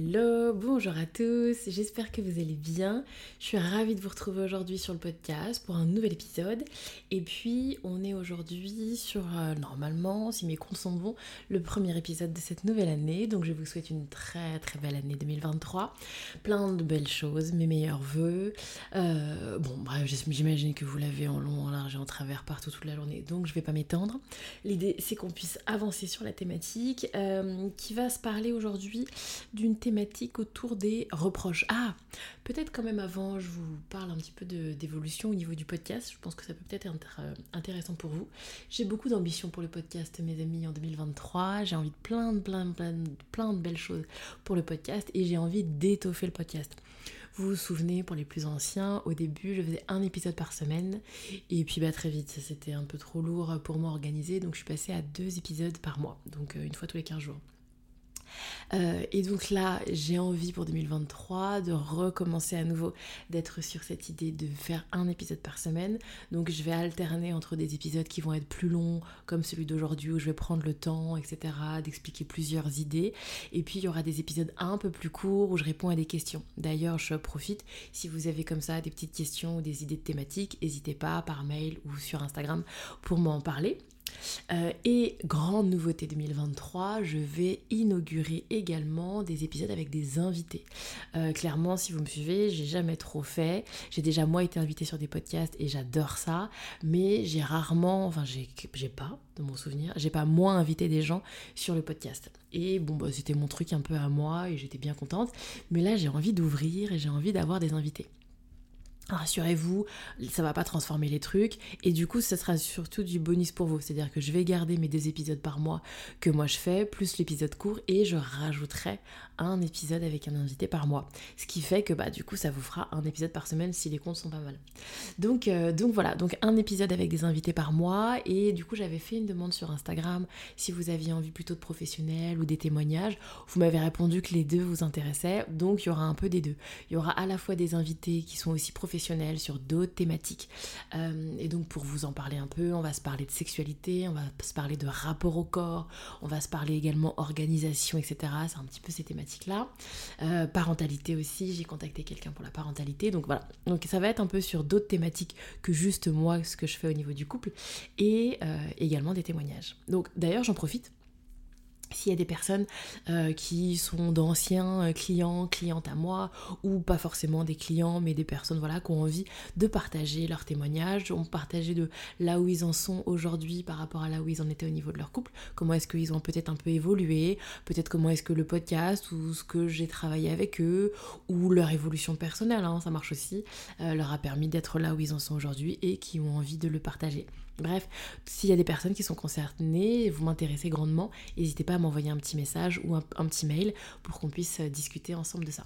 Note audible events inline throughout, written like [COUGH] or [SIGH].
Hello, bonjour à tous, j'espère que vous allez bien. Je suis ravie de vous retrouver aujourd'hui sur le podcast pour un nouvel épisode. Et puis, on est aujourd'hui sur, euh, normalement, si mes comptes sont bons, le premier épisode de cette nouvelle année. Donc, je vous souhaite une très très belle année 2023. Plein de belles choses, mes meilleurs voeux. Euh, bon, bref, j'imagine que vous l'avez en long, en large et en travers partout toute la journée. Donc, je vais pas m'étendre. L'idée, c'est qu'on puisse avancer sur la thématique euh, qui va se parler aujourd'hui d'une thématique autour des reproches. Ah, peut-être quand même avant, je vous parle un petit peu d'évolution au niveau du podcast. Je pense que ça peut peut-être être euh, intéressant pour vous. J'ai beaucoup d'ambition pour le podcast, mes amis, en 2023. J'ai envie de plein, de, plein, plein, plein de belles choses pour le podcast et j'ai envie d'étoffer le podcast. Vous vous souvenez, pour les plus anciens, au début, je faisais un épisode par semaine. Et puis, bah, très vite, c'était un peu trop lourd pour moi organiser. Donc, je suis passée à deux épisodes par mois. Donc, euh, une fois tous les 15 jours. Euh, et donc là, j'ai envie pour 2023 de recommencer à nouveau d'être sur cette idée de faire un épisode par semaine. Donc je vais alterner entre des épisodes qui vont être plus longs, comme celui d'aujourd'hui où je vais prendre le temps, etc., d'expliquer plusieurs idées. Et puis il y aura des épisodes un peu plus courts où je réponds à des questions. D'ailleurs, je profite, si vous avez comme ça des petites questions ou des idées de thématiques, n'hésitez pas par mail ou sur Instagram pour m'en parler. Euh, et grande nouveauté 2023, je vais inaugurer également des épisodes avec des invités. Euh, clairement, si vous me suivez, j'ai jamais trop fait. J'ai déjà moi été invitée sur des podcasts et j'adore ça, mais j'ai rarement, enfin j'ai pas dans mon souvenir, j'ai pas moins invité des gens sur le podcast. Et bon, bah, c'était mon truc un peu à moi et j'étais bien contente. Mais là, j'ai envie d'ouvrir et j'ai envie d'avoir des invités. Rassurez-vous, ça va pas transformer les trucs et du coup, ce sera surtout du bonus pour vous. C'est-à-dire que je vais garder mes deux épisodes par mois que moi je fais, plus l'épisode court et je rajouterai un épisode avec un invité par mois. Ce qui fait que bah du coup, ça vous fera un épisode par semaine si les comptes sont pas mal. Donc euh, donc voilà, donc un épisode avec des invités par mois et du coup, j'avais fait une demande sur Instagram si vous aviez envie plutôt de professionnels ou des témoignages. Vous m'avez répondu que les deux vous intéressaient, donc il y aura un peu des deux. Il y aura à la fois des invités qui sont aussi professionnels sur d'autres thématiques. Euh, et donc pour vous en parler un peu, on va se parler de sexualité, on va se parler de rapport au corps, on va se parler également organisation, etc. C'est un petit peu ces thématiques-là. Euh, parentalité aussi, j'ai contacté quelqu'un pour la parentalité. Donc voilà, donc ça va être un peu sur d'autres thématiques que juste moi, ce que je fais au niveau du couple, et euh, également des témoignages. Donc d'ailleurs j'en profite s'il y a des personnes euh, qui sont d'anciens euh, clients, clientes à moi, ou pas forcément des clients, mais des personnes voilà, qui ont envie de partager leurs témoignages, ont partagé de là où ils en sont aujourd'hui par rapport à là où ils en étaient au niveau de leur couple, comment est-ce qu'ils ont peut-être un peu évolué, peut-être comment est-ce que le podcast ou ce que j'ai travaillé avec eux, ou leur évolution personnelle, hein, ça marche aussi, euh, leur a permis d'être là où ils en sont aujourd'hui et qui ont envie de le partager. Bref, s'il y a des personnes qui sont concernées, vous m'intéressez grandement, n'hésitez pas à m'envoyer un petit message ou un, petit mail pour qu'on puisse euh, discuter ensemble de ça.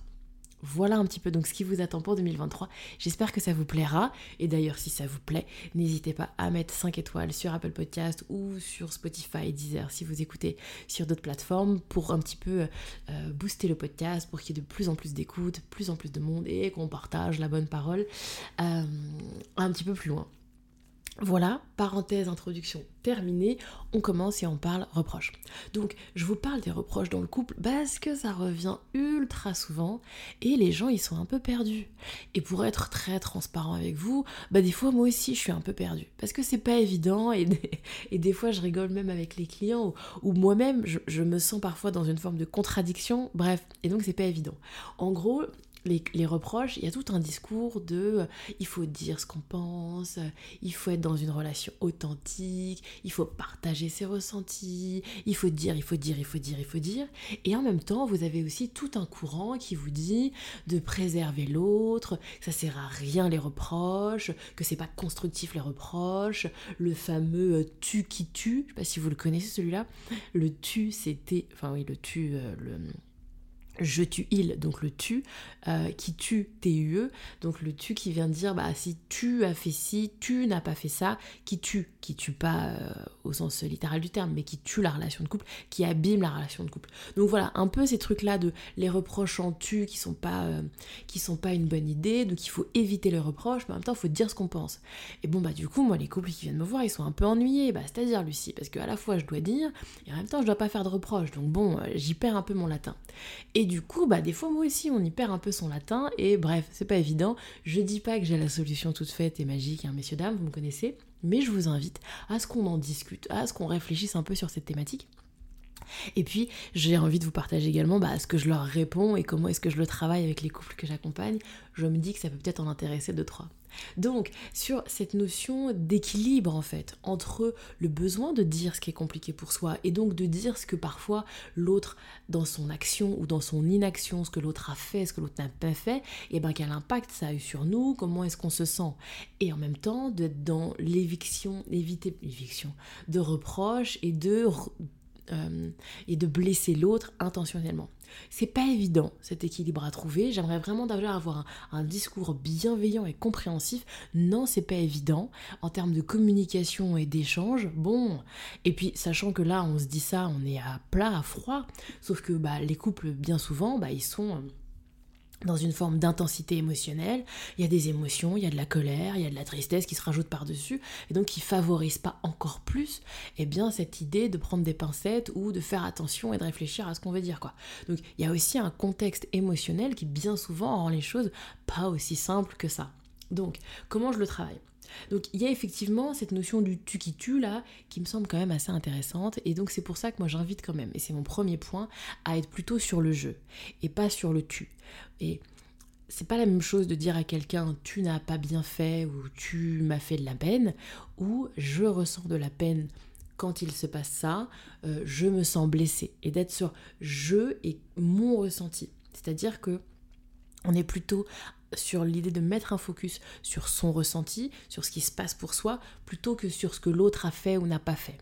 Voilà un petit peu donc ce qui vous attend pour 2023. J'espère que ça vous plaira. Et d'ailleurs, si ça vous plaît, n'hésitez pas à mettre 5 étoiles sur Apple Podcast ou sur Spotify, Deezer, si vous écoutez sur d'autres plateformes, pour un petit peu euh, booster le podcast, pour qu'il y ait de plus en plus d'écoute, plus en plus de monde et qu'on partage la bonne parole euh, un petit peu plus loin. Voilà, parenthèse, introduction terminée, on commence et on parle reproches. Donc, je vous parle des reproches dans le couple parce que ça revient ultra souvent et les gens ils sont un peu perdus. Et pour être très transparent avec vous, bah des fois moi aussi je suis un peu perdue parce que c'est pas évident et des, fois je rigole même avec les clients ou, moi-même je me sens parfois dans une forme de contradiction, bref, et donc c'est pas évident. En gros, les, reproches, il y a tout un discours de euh, il faut dire ce qu'on pense, euh, il faut être dans une relation authentique, il faut partager ses ressentis, il faut dire, il faut dire, il faut dire, il faut dire. Et en même temps, vous avez aussi tout un courant qui vous dit de préserver l'autre, que ça sert à rien les reproches, que c'est pas constructif les reproches, le fameux euh, tu qui tue, je sais pas si vous le connaissez celui-là, le tu c'était, enfin oui, le tu, le je tue il, donc le tu, euh, qui tue TUE, donc le tu qui vient de dire bah si tu as fait ci, tu n'as pas fait ça, qui tue, qui tue pas euh, au sens littéral du terme, mais qui tue la relation de couple, qui abîme la relation de couple. Donc voilà, un peu ces trucs-là de les reproches en tu qui sont pas euh, qui sont pas une bonne idée, donc il faut éviter les reproches, mais en même temps il faut dire ce qu'on pense. Et bon bah du coup moi les couples qui viennent me voir ils sont un peu ennuyés, bah c'est-à-dire Lucie, parce qu'à la fois je dois dire et en même temps je dois pas faire de reproches, donc bon j'y perds un peu mon latin. Et du coup, bah, des fois, moi aussi, on y perd un peu son latin, et bref, c'est pas évident. Je dis pas que j'ai la solution toute faite et magique, hein, messieurs, dames, vous me connaissez, mais je vous invite à ce qu'on en discute, à ce qu'on réfléchisse un peu sur cette thématique. Et puis, j'ai envie de vous partager également bah, ce que je leur réponds et comment est-ce que je le travaille avec les couples que j'accompagne. Je me dis que ça peut peut-être en intéresser deux, trois. Donc, sur cette notion d'équilibre, en fait, entre le besoin de dire ce qui est compliqué pour soi et donc de dire ce que parfois l'autre, dans son action ou dans son inaction, ce que l'autre a fait, ce que l'autre n'a pas fait, et eh ben quel impact ça a eu sur nous, comment est-ce qu'on se sent? Et en même temps, d'être dans l'éviction, éviter l'éviction, de reproches et de euh, et de blesser l'autre intentionnellement. C'est pas évident cet équilibre à trouver. J'aimerais vraiment d'avoir avoir un, discours bienveillant et compréhensif. Non, c'est pas évident en termes de communication et d'échange. Bon, et puis sachant que là, on se dit ça, on est à plat, à froid. Sauf que bah, les couples, bien souvent, bah, ils sont euh, dans une forme d'intensité émotionnelle. Il y a des émotions, il y a de la colère, il y a de la tristesse qui se rajoute par-dessus, et donc qui favorise pas encore plus eh bien, cette idée de prendre des pincettes ou de faire attention et de réfléchir à ce qu'on veut dire. Quoi. Donc il y a aussi un contexte émotionnel qui bien souvent rend les choses pas aussi simples que ça. Donc comment je le travaille? Donc il y a effectivement cette notion du tu qui tue là qui me semble quand même assez intéressante et donc c'est pour ça que moi j'invite quand même, et c'est mon premier point, à être plutôt sur le jeu et pas sur le tu. Et c'est pas la même chose de dire à quelqu'un tu n'as pas bien fait ou tu m'as fait de la peine ou je ressens de la peine quand il se passe ça, euh, je me sens blessé et d'être sur je et mon ressenti. C'est-à-dire que on est plutôt sur l'idée de mettre un focus sur son ressenti, sur ce qui se passe pour soi, plutôt que sur ce que l'autre a fait ou n'a pas fait.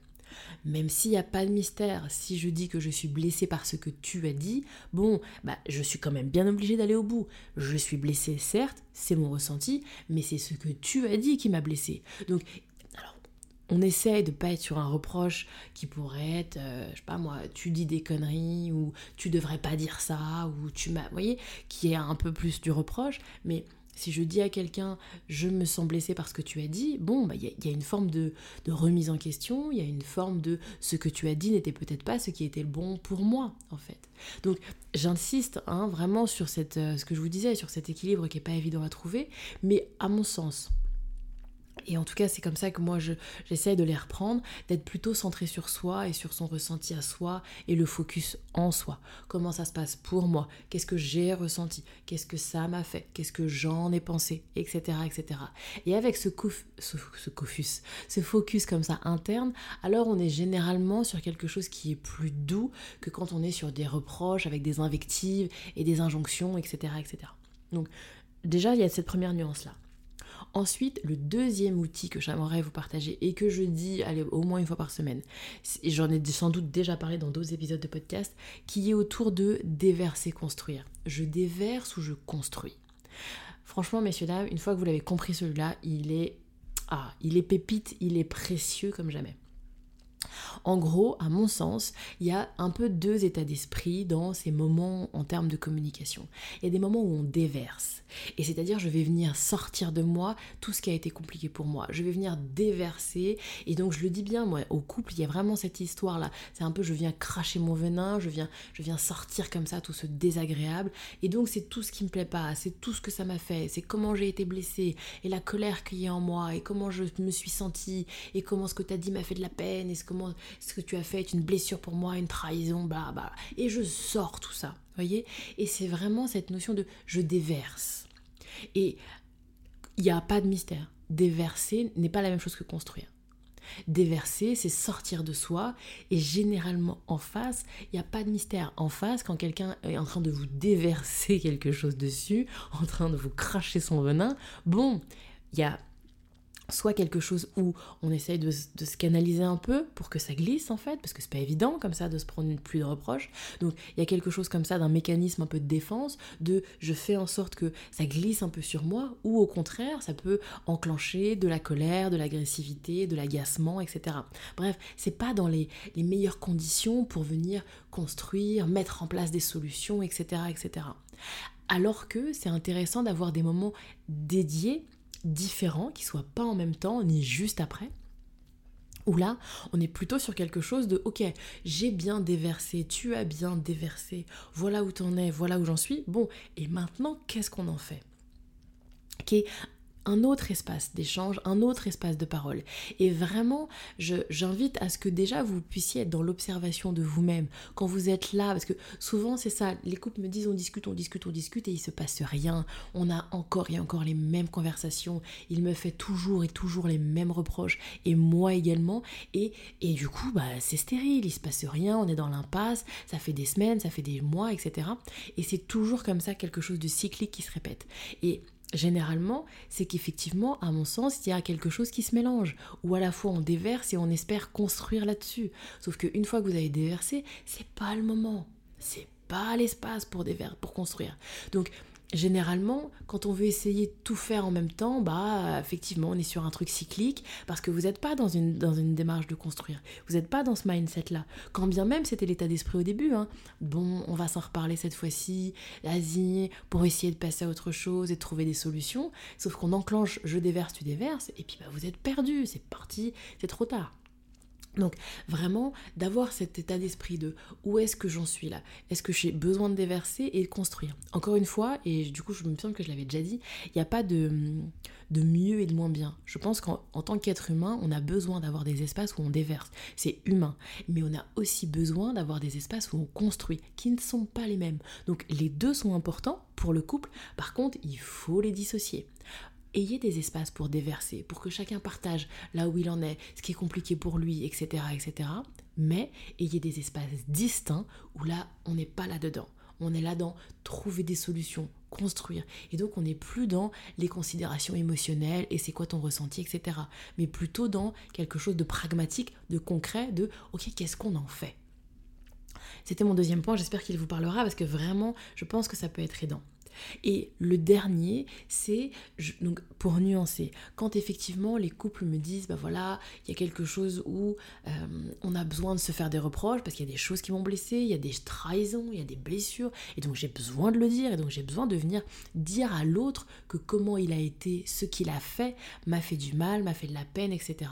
Même s'il n'y a pas de mystère, si je dis que je suis blessée par ce que tu as dit, bon, bah, je suis quand même bien obligée d'aller au bout. Je suis blessée, certes, c'est mon ressenti, mais c'est ce que tu as dit qui m'a blessée. Donc on essaye de pas être sur un reproche qui pourrait être, euh, je sais pas moi, tu dis des conneries ou tu devrais pas dire ça ou tu m'as, vous voyez, qui est un peu plus du reproche. Mais si je dis à quelqu'un, je me sens blessé parce que tu as dit, bon, bah, il y, a une forme de, remise en question, il y a une forme de ce que tu as dit n'était peut-être pas ce qui était le bon pour moi, en fait. Donc, j'insiste hein, vraiment sur euh, ce que je vous disais, sur cet équilibre qui est pas évident à trouver, mais à mon sens, et en tout cas, c'est comme ça que moi, j'essaie de les reprendre, d'être plutôt centré sur soi et sur son ressenti à soi et le focus en soi. Comment ça se passe pour moi? Qu'est-ce que j'ai ressenti? Qu'est-ce que ça m'a fait? Qu'est-ce que j'en ai pensé? Etc. etc. Et avec ce, ce, ce focus comme ça interne, alors on est généralement sur quelque chose qui est plus doux que quand on est sur des reproches avec des invectives et des injonctions, etc. etc. Donc déjà, il y a cette première nuance-là. Ensuite, le deuxième outil que j'aimerais vous partager et que je dis au moins une fois par semaine, et j'en ai sans doute déjà parlé dans d'autres épisodes de podcast, qui est autour de déverser, construire. Je déverse ou je construis? Franchement, messieurs, dames, une fois que vous l'avez compris celui-là, il est... Ah, il est pépite, il est précieux comme jamais. En gros, à mon sens, il y a un peu deux états d'esprit dans ces moments en termes de communication. Il y a des moments où on déverse. Et c'est-à-dire, je vais venir sortir de moi tout ce qui a été compliqué pour moi. Je vais venir déverser. Et donc, je le dis bien, moi, au couple, il y a vraiment cette histoire-là. C'est un peu, je viens cracher mon venin, je viens, je viens sortir comme ça tout ce désagréable. Et donc, c'est tout ce qui me plaît pas, c'est tout ce que ça m'a fait, c'est comment j'ai été blessée, et la colère qu'il y a en moi, et comment je me suis sentie, et comment ce que tu as dit m'a fait de la peine, et ce comment ce que tu as fait est une blessure pour moi, une trahison, bla bla. Et je sors tout ça. voyez Et c'est vraiment cette notion de je déverse. Et il n'y a pas de mystère. Déverser n'est pas la même chose que construire. Déverser, c'est sortir de soi. Et généralement, en face, il n'y a pas de mystère. En face, quand quelqu'un est en train de vous déverser [LAUGHS] quelque chose dessus, en train de vous cracher son venin, bon, il y a soit quelque chose où on essaye de, se canaliser un peu pour que ça glisse en fait, parce que c'est pas évident comme ça de se prendre une pluie de reproches. Donc il y a quelque chose comme ça d'un mécanisme un peu de défense, de je fais en sorte que ça glisse un peu sur moi, ou au contraire ça peut enclencher de la colère, de l'agressivité, de l'agacement, etc. Bref, c'est pas dans les, les meilleures conditions pour venir construire, mettre en place des solutions, etc. etc. Alors que c'est intéressant d'avoir des moments dédiés différents, qui soient pas en même temps, ni juste après. Où là, on est plutôt sur quelque chose de ok, j'ai bien déversé, tu as bien déversé, voilà où t'en es, voilà où j'en suis. Bon, et maintenant, qu'est-ce qu'on en fait? Qui un autre espace d'échange, un autre espace de parole. Et vraiment, j'invite à ce que déjà vous puissiez être dans l'observation de vous-même quand vous êtes là, parce que souvent c'est ça, les couples me disent on discute, on discute, on discute et il se passe rien. On a encore et encore les mêmes conversations. Il me fait toujours et toujours les mêmes reproches et moi également. Et, et du coup, bah, c'est stérile, il se passe rien, on est dans l'impasse, ça fait des semaines, ça fait des mois, etc. Et c'est toujours comme ça quelque chose de cyclique qui se répète. Et généralement, c'est qu'effectivement, à mon sens, il y a quelque chose qui se mélange, où à la fois on déverse et on espère construire là-dessus. Sauf qu'une fois que vous avez déversé, c'est pas le moment, c'est pas l'espace pour, pour construire. Donc, généralement, quand on veut essayer de tout faire en même temps, bah effectivement, on est sur un truc cyclique parce que vous n'êtes pas dans une, dans une démarche de construire. Vous n'êtes pas dans ce mindset-là. Quand bien même c'était l'état d'esprit au début. Hein. Bon, on va s'en reparler cette fois-ci, vas-y, pour essayer de passer à autre chose et de trouver des solutions. Sauf qu'on enclenche je déverse, tu déverses, et puis bah, vous êtes perdu, c'est parti, c'est trop tard. Donc vraiment d'avoir cet état d'esprit de où est-ce que j'en suis là? Est-ce que j'ai besoin de déverser et de construire? Encore une fois, et du coup je me sens que je l'avais déjà dit, il n'y a pas de, de mieux et de moins bien. Je pense qu'en tant qu'être humain, on a besoin d'avoir des espaces où on déverse. C'est humain. Mais on a aussi besoin d'avoir des espaces où on construit, qui ne sont pas les mêmes. Donc les deux sont importants pour le couple. Par contre, il faut les dissocier ayez des espaces pour déverser, pour que chacun partage là où il en est, ce qui est compliqué pour lui, etc. etc. Mais ayez des espaces distincts où là, on n'est pas là-dedans. On est là dans trouver des solutions, construire. Et donc, on n'est plus dans les considérations émotionnelles et c'est quoi ton ressenti, etc. Mais plutôt dans quelque chose de pragmatique, de concret, de OK, qu'est-ce qu'on en fait? C'était mon deuxième point, j'espère qu'il vous parlera parce que vraiment, je pense que ça peut être aidant. Et le dernier, c'est donc pour nuancer, quand effectivement les couples me disent, bah voilà, il y a quelque chose où euh, on a besoin de se faire des reproches parce qu'il y a des choses qui m'ont blessé, il y a des trahisons, il y a des blessures, et donc j'ai besoin de le dire, et donc j'ai besoin de venir dire à l'autre que comment il a été, ce qu'il a fait, m'a fait du mal, m'a fait de la peine, etc.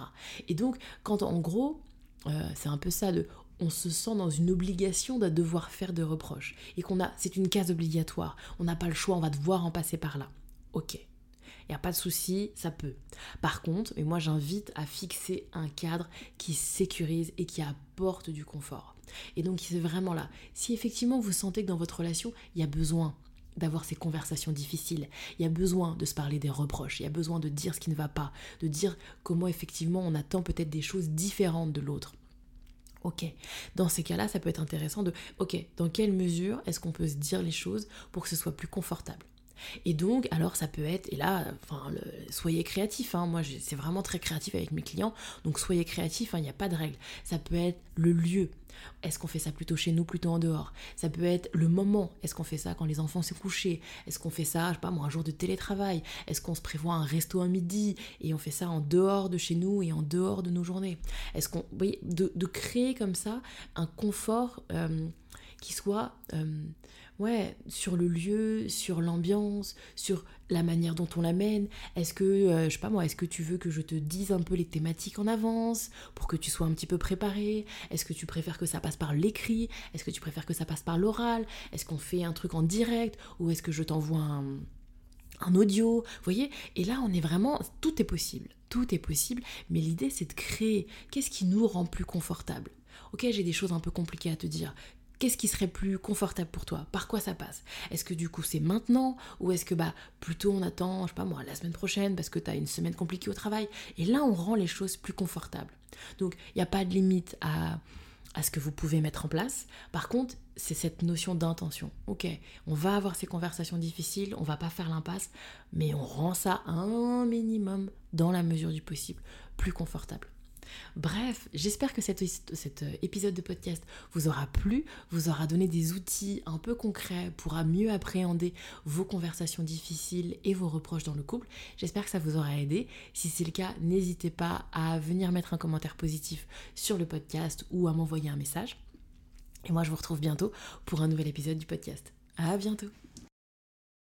Et donc quand en gros, euh, c'est un peu ça de on se sent dans une obligation de devoir faire de reproches et qu'on a c'est une case obligatoire. On n'a pas le choix, on va devoir en passer par là. OK. Il n'y a pas de souci, ça peut. Par contre, et moi j'invite à fixer un cadre qui sécurise et qui apporte du confort. Et donc c'est vraiment là. Si effectivement vous sentez que dans votre relation, il y a besoin d'avoir ces conversations difficiles. Il y a besoin de se parler des reproches, il y a besoin de dire ce qui ne va pas, de dire comment effectivement on attend peut-être des choses différentes de l'autre. Ok, dans ces cas-là, ça peut être intéressant de, ok, dans quelle mesure est-ce qu'on peut se dire les choses pour que ce soit plus confortable? Et donc, alors ça peut être, et là, enfin, soyez créatif, hein, moi c'est vraiment très créatif avec mes clients, donc soyez créatif, hein, il n'y a pas de règle. Ça peut être le lieu. Est-ce qu'on fait ça plutôt chez nous, plutôt en dehors? Ça peut être le moment. Est-ce qu'on fait ça quand les enfants sont couchés Est-ce qu'on fait ça, je sais pas moi, un jour de télétravail? Est-ce qu'on se prévoit un resto à midi et on fait ça en dehors de chez nous et en dehors de nos journées? Est-ce qu'on, vous voyez, de, créer comme ça un confort euh, qui soit euh, ouais, sur le lieu, sur l'ambiance, sur la manière dont on l'amène. Est-ce que, euh, je sais pas moi, est-ce que tu veux que je te dise un peu les thématiques en avance pour que tu sois un petit peu préparé Est-ce que tu préfères que ça passe par l'écrit? Est-ce que tu préfères que ça passe par l'oral? Est-ce qu'on fait un truc en direct? Ou est-ce que je t'envoie un, un audio? Voyez? Et là, on est vraiment, tout est possible. Tout est possible, mais l'idée c'est de créer. Qu'est-ce qui nous rend plus confortable Ok, j'ai des choses un peu compliquées à te dire Qu'est-ce qui serait plus confortable pour toi? Par quoi ça passe? Est-ce que du coup c'est maintenant? Ou est-ce que bah plutôt on attend, je sais pas moi, la semaine prochaine parce que tu as une semaine compliquée au travail? Et là on rend les choses plus confortables. Donc il n'y a pas de limite à, à ce que vous pouvez mettre en place. Par contre, c'est cette notion d'intention. Ok, on va avoir ces conversations difficiles, on va pas faire l'impasse, mais on rend ça un minimum, dans la mesure du possible, plus confortable. Bref, j'espère que cet, épisode de podcast vous aura plu, vous aura donné des outils un peu concrets pour mieux appréhender vos conversations difficiles et vos reproches dans le couple. J'espère que ça vous aura aidé. Si c'est le cas, n'hésitez pas à venir mettre un commentaire positif sur le podcast ou à m'envoyer un message. Et moi, je vous retrouve bientôt pour un nouvel épisode du podcast. À bientôt!